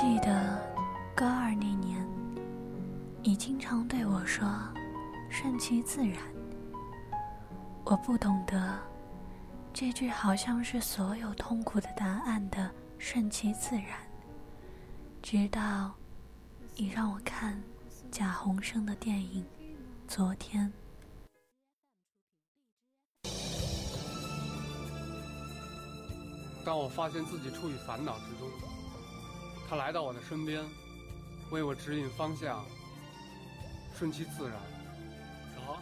记得高二那年，你经常对我说“顺其自然”。我不懂得，这句好像是所有痛苦的答案的“顺其自然”。直到你让我看贾宏声的电影《昨天》。当我发现自己处于烦恼之中，他来到我的身边，为我指引方向，顺其自然。啥？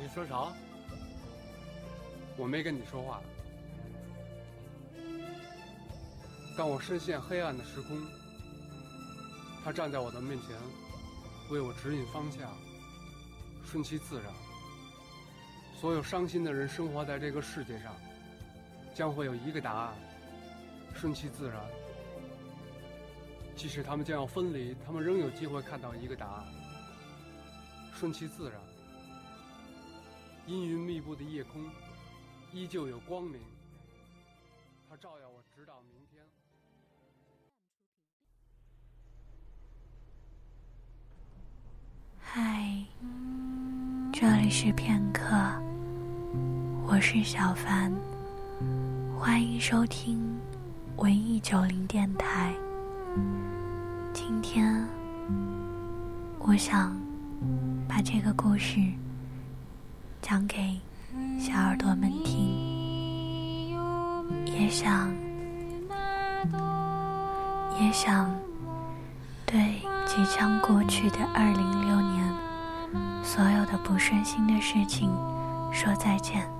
你说啥？我没跟你说话。当我深陷黑暗的时空，他站在我的面前，为我指引方向，顺其自然。所有伤心的人生活在这个世界上。将会有一个答案，顺其自然。即使他们将要分离，他们仍有机会看到一个答案，顺其自然。阴云密布的夜空，依旧有光明，它照耀我直到明天。嗨，这里是片刻，我是小凡。欢迎收听文艺九零电台。今天，我想把这个故事讲给小耳朵们听，也想，也想对即将过去的二零六年所有的不顺心的事情说再见。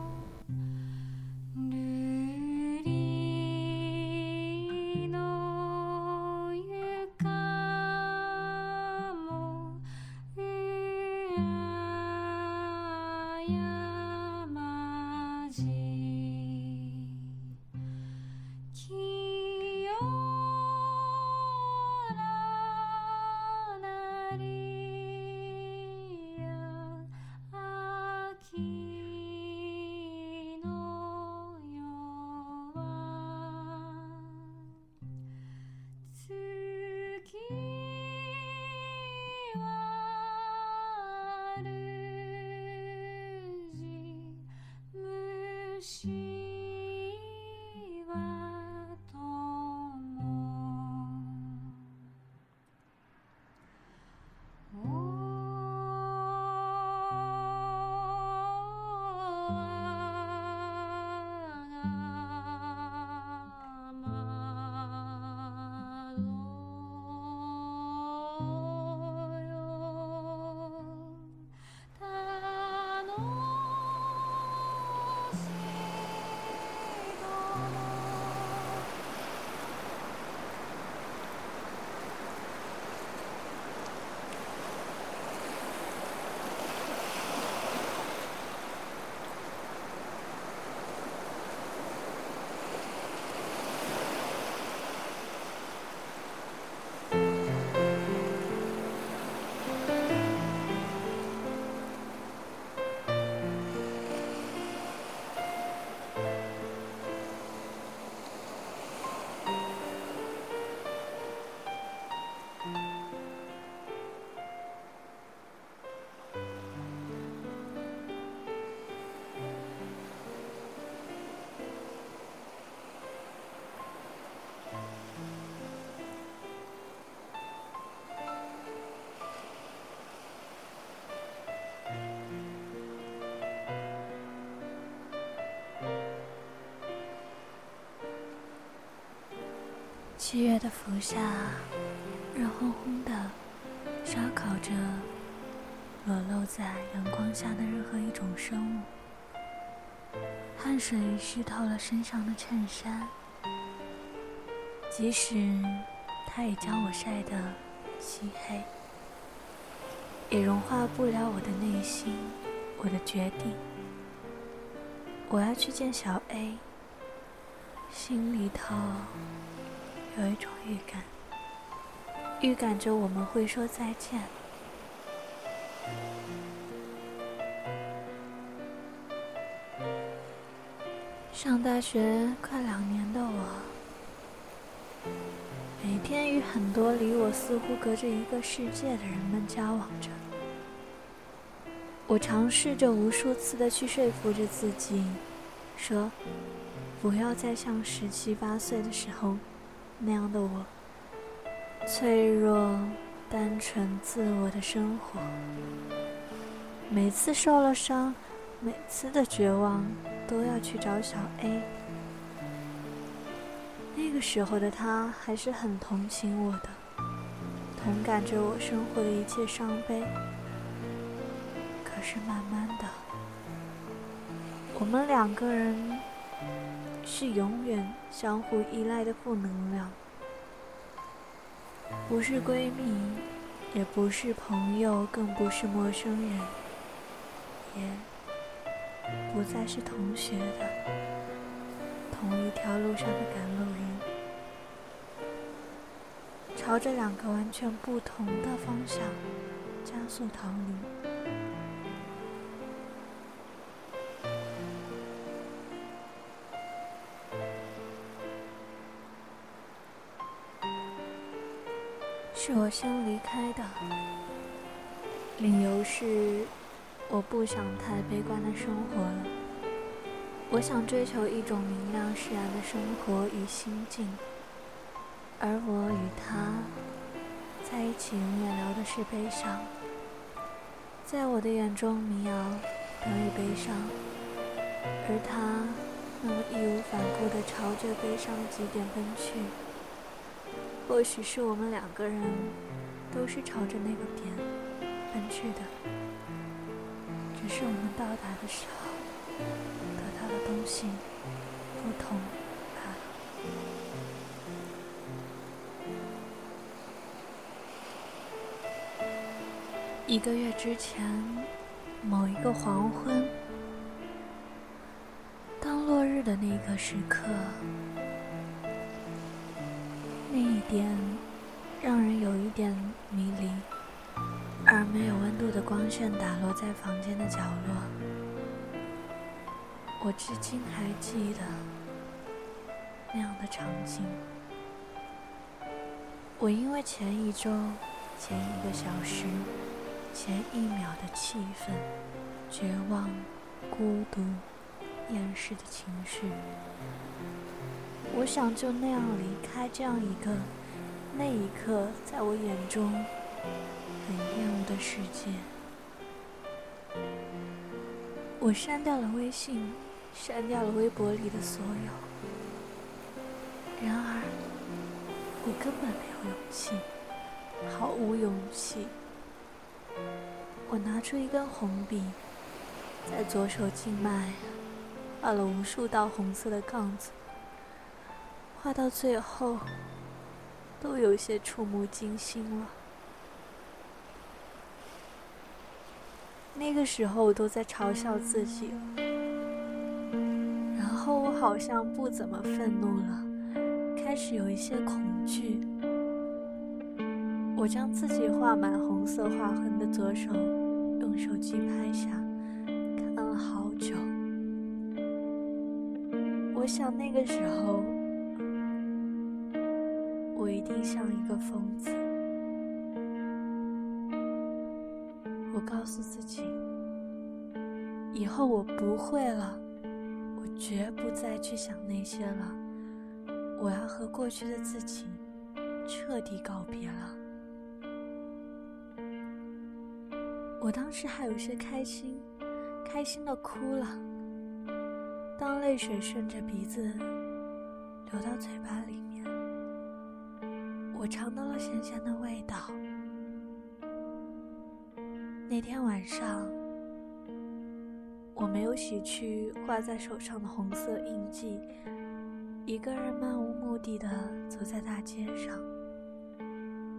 she 七月的伏夏，热烘烘的，烧烤着裸露在阳光下的任何一种生物。汗水湿透了身上的衬衫，即使它已将我晒得漆黑，也融化不了我的内心，我的决定。我要去见小 A，心里头。有一种预感，预感着我们会说再见。上大学快两年的我，每天与很多离我似乎隔着一个世界的人们交往着。我尝试着无数次的去说服着自己，说不要再像十七八岁的时候那样的我，脆弱、单纯、自我的生活。每次受了伤，每次的绝望，都要去找小 A。那个时候的他还是很同情我的，同感着我生活的一切伤悲。可是慢慢的，我们两个人是永远相互依赖的负能量，不是闺蜜，也不是朋友，更不是陌生人，也不再是同学的同一条路上的赶路人，朝着两个完全不同的方向加速逃离。是我先离开的，理由是我不想太悲观的生活了。我想追求一种明亮释然的生活与心境，而我与他在一起，永远聊的是悲伤。在我的眼中，民谣等于悲伤，而他那么义无反顾地朝着悲伤的极点奔去。或许是我们两个人都是朝着那个点奔去的，只是我们到达的时候得到的东西不同罢了。一个月之前，某一个黄昏，当落日的那个时刻。那一点让人有一点迷离，而没有温度的光线打落在房间的角落。我至今还记得那样的场景。我因为前一周、前一个小时、前一秒的气愤、绝望、孤独、厌世的情绪。我想就那样离开这样一个那一刻在我眼中很厌恶的世界。我删掉了微信，删掉了微博里的所有。然而，我根本没有勇气，毫无勇气。我拿出一根红笔，在左手静脉画了无数道红色的杠子。画到最后，都有些触目惊心了。那个时候，我都在嘲笑自己，然后我好像不怎么愤怒了，开始有一些恐惧。我将自己画满红色划痕的左手用手机拍下，看了好久。我想那个时候。我一定像一个疯子。我告诉自己，以后我不会了，我绝不再去想那些了。我要和过去的自己彻底告别了。我当时还有些开心，开心的哭了。当泪水顺着鼻子流到嘴巴里。我尝到了咸咸的味道。那天晚上，我没有洗去挂在手上的红色印记，一个人漫无目的的走在大街上。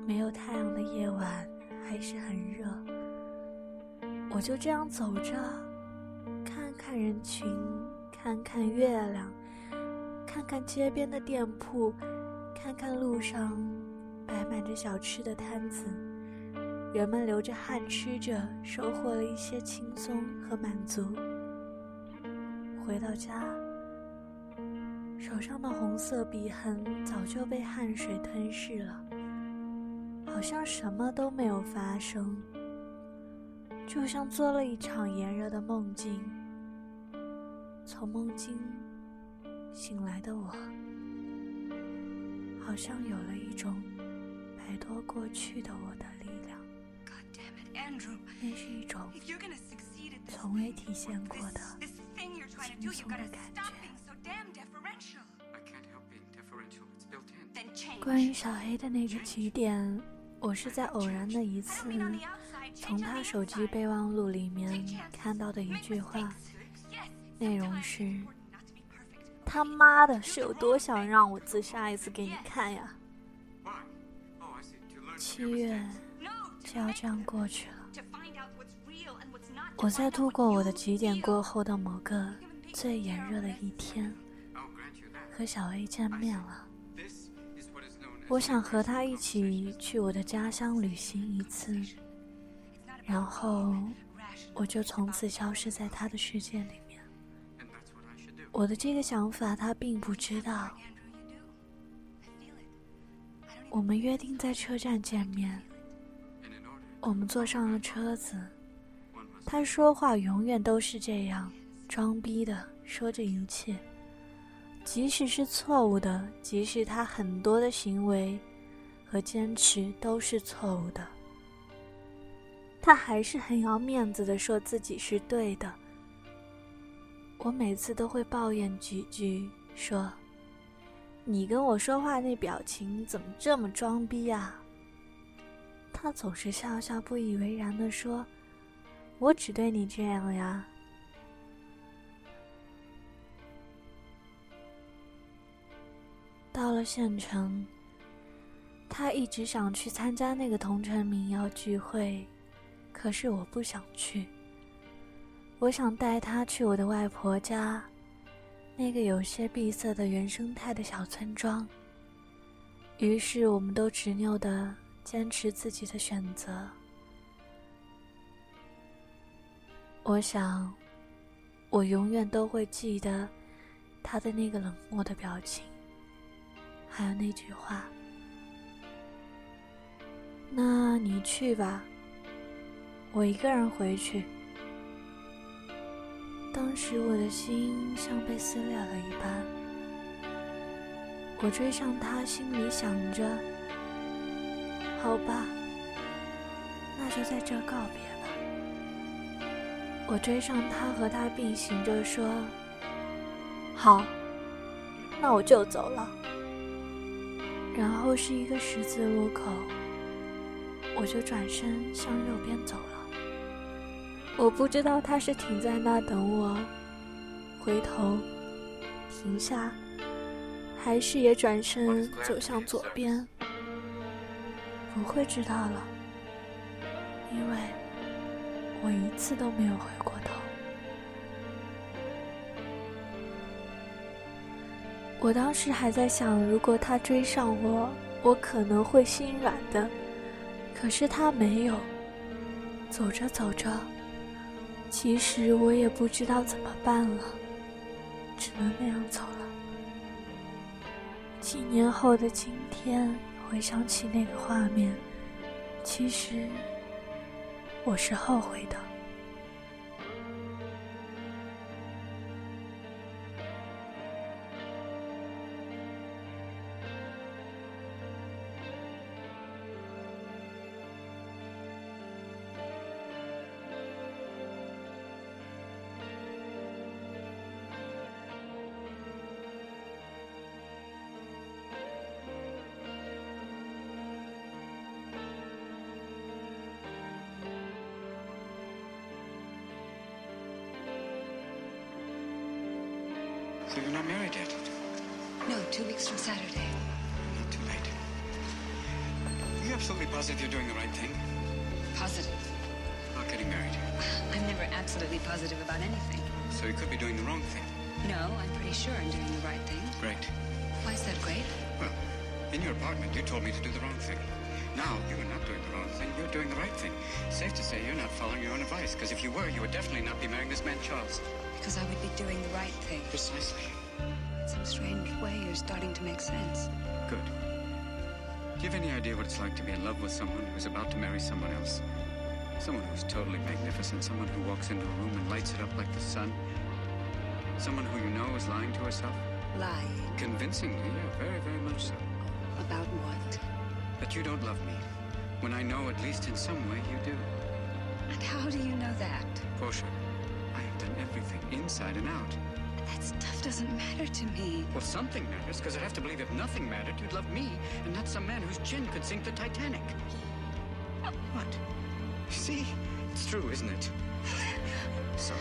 没有太阳的夜晚还是很热，我就这样走着，看看人群，看看月亮，看看街边的店铺，看看路上。摆满着小吃的摊子，人们流着汗吃着，收获了一些轻松和满足。回到家，手上的红色笔痕早就被汗水吞噬了，好像什么都没有发生，就像做了一场炎热的梦境。从梦境醒来的我，好像有了一种摆脱过去的我的力量。那是一种从未体现过的轻松的感觉。关于小黑的那个起点，我是在偶然的一次从他手机备忘录里面看到的一句话，内容是：“他妈的，是有多想让我自杀一次给你看呀？”七月就要这样过去了，我在度过我的极点过后的某个最炎热的一天，和小 A 见面了。我想和他一起去我的家乡旅行一次，然后我就从此消失在他的世界里面。我的这个想法他并不知道。我们约定在车站见面，我们坐上了车子。他说话永远都是这样，装逼的说着一切。即使是错误的，即使他很多的行为和坚持都是错误的，他还是很要面子的说自己是对的。我每次都会抱怨几句，说：“你跟我说话那表情怎么这么装逼啊？”他总是笑笑不以为然的说：“我只对你这样呀。”到了县城，他一直想去参加那个同城民谣聚会，可是我不想去。我想带他去我的外婆家，那个有些闭塞的原生态的小村庄。于是，我们都执拗的坚持自己的选择。我想，我永远都会记得他的那个冷漠的表情。还有那句话，那你去吧，我一个人回去。当时我的心像被撕裂了一般，我追上他，心里想着：好吧，那就在这告别吧。我追上他，和他并行着说：好，那我就走了。然后是一个十字路口，我就转身向右边走。我不知道他是停在那等我，回头停下，还是也转身走向左边。不会知道了，因为我一次都没有回过头。我当时还在想，如果他追上我，我可能会心软的。可是他没有。走着走着，其实我也不知道怎么办了，只能那样走了。几年后的今天，回想起那个画面，其实我是后悔的。Two weeks from Saturday. Not too late. Are you absolutely positive you're doing the right thing? Positive. Not getting married. I'm never absolutely positive about anything. So you could be doing the wrong thing. No, I'm pretty sure I'm doing the right thing. Great. Why is that great? Well, in your apartment, you told me to do the wrong thing. Now, you are not doing the wrong thing. You're doing the right thing. Safe to say you're not following your own advice, because if you were, you would definitely not be marrying this man, Charles. Because I would be doing the right thing. Precisely. In some strange way, you're starting to make sense. Good. Do you have any idea what it's like to be in love with someone who's about to marry someone else? Someone who's totally magnificent, someone who walks into a room and lights it up like the sun. Someone who you know is lying to herself? Lying. Convincingly, yeah, very, very much so. About what? That you don't love me. When I know, at least in some way, you do. And how do you know that? Portia, I have done everything, inside and out. That stuff doesn't matter to me. Well, something matters, because I have to believe if nothing mattered, you'd love me, and not some man whose chin could sink the Titanic. What? See? It's true, isn't it? Sorry.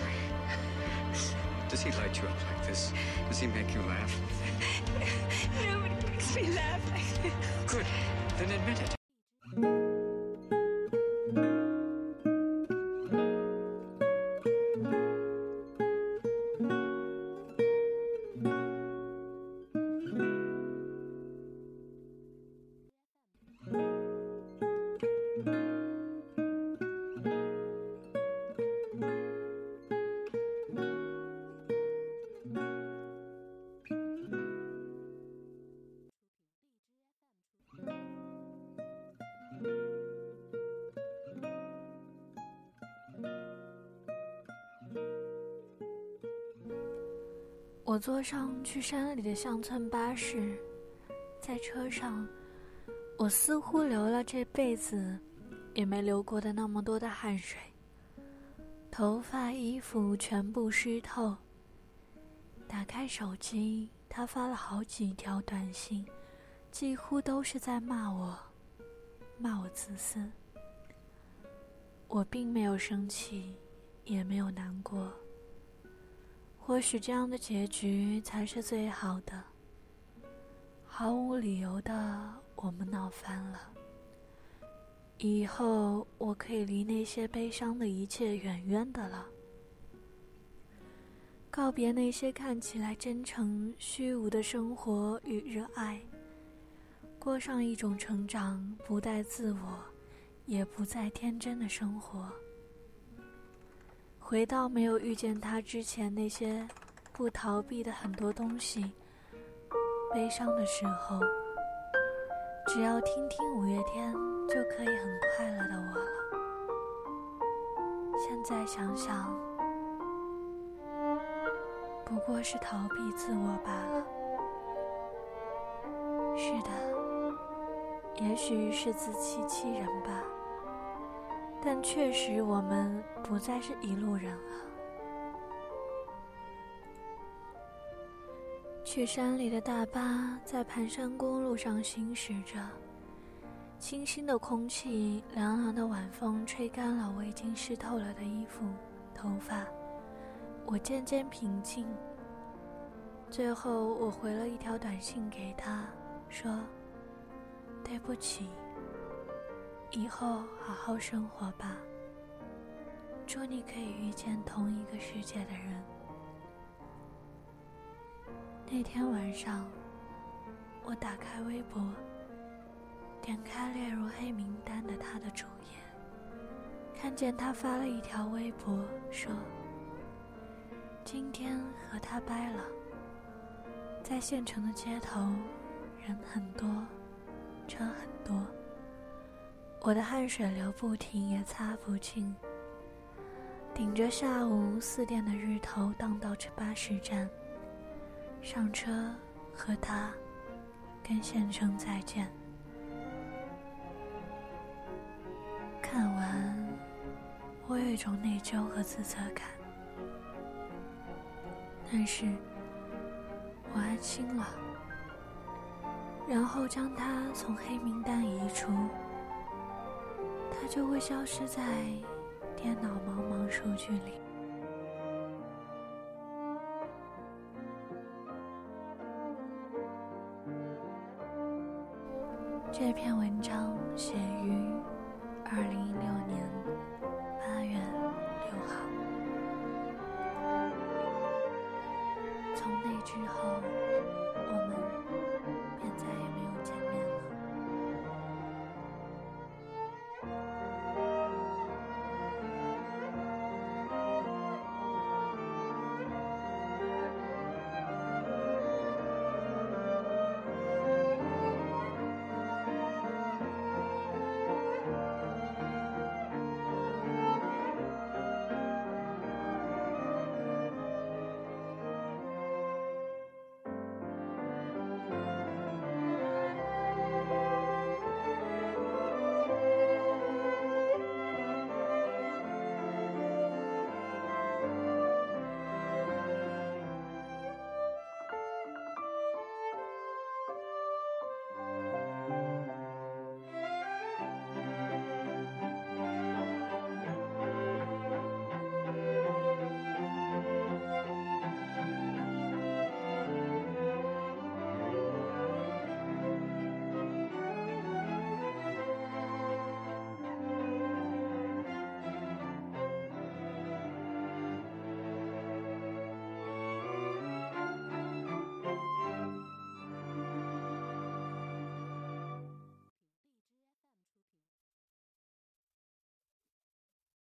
Does he light you up like this? Does he make you laugh? Nobody makes me laugh. Good. Then admit it. 我坐上去山里的乡村巴士，在车上，我似乎流了这辈子也没流过的那么多的汗水，头发、衣服全部湿透。打开手机，他发了好几条短信，几乎都是在骂我，骂我自私。我并没有生气，也没有难过。或许这样的结局才是最好的。毫无理由的，我们闹翻了。以后我可以离那些悲伤的一切远远的了，告别那些看起来真诚虚无的生活与热爱，过上一种成长不带自我，也不再天真的生活。回到没有遇见他之前那些不逃避的很多东西，悲伤的时候，只要听听五月天就可以很快乐的我了。现在想想，不过是逃避自我罢了。是的，也许是自欺欺人吧。但确实，我们不再是一路人了。去山里的大巴在盘山公路上行驶着，清新的空气，凉凉的晚风吹干了我已经湿透了的衣服、头发。我渐渐平静。最后，我回了一条短信给他，说：“对不起。”以后好好生活吧。祝你可以遇见同一个世界的人。那天晚上，我打开微博，点开列入黑名单的他的主页，看见他发了一条微博，说：“今天和他掰了。”在县城的街头，人很多，车很多。我的汗水流不停，也擦不净。顶着下午四点的日头，荡到这巴士站，上车，和他，跟县城再见。看完，我有一种内疚和自责感，但是，我安心了。然后将他从黑名单移除。它就会消失在电脑茫茫数据里。这篇文章写于二零一六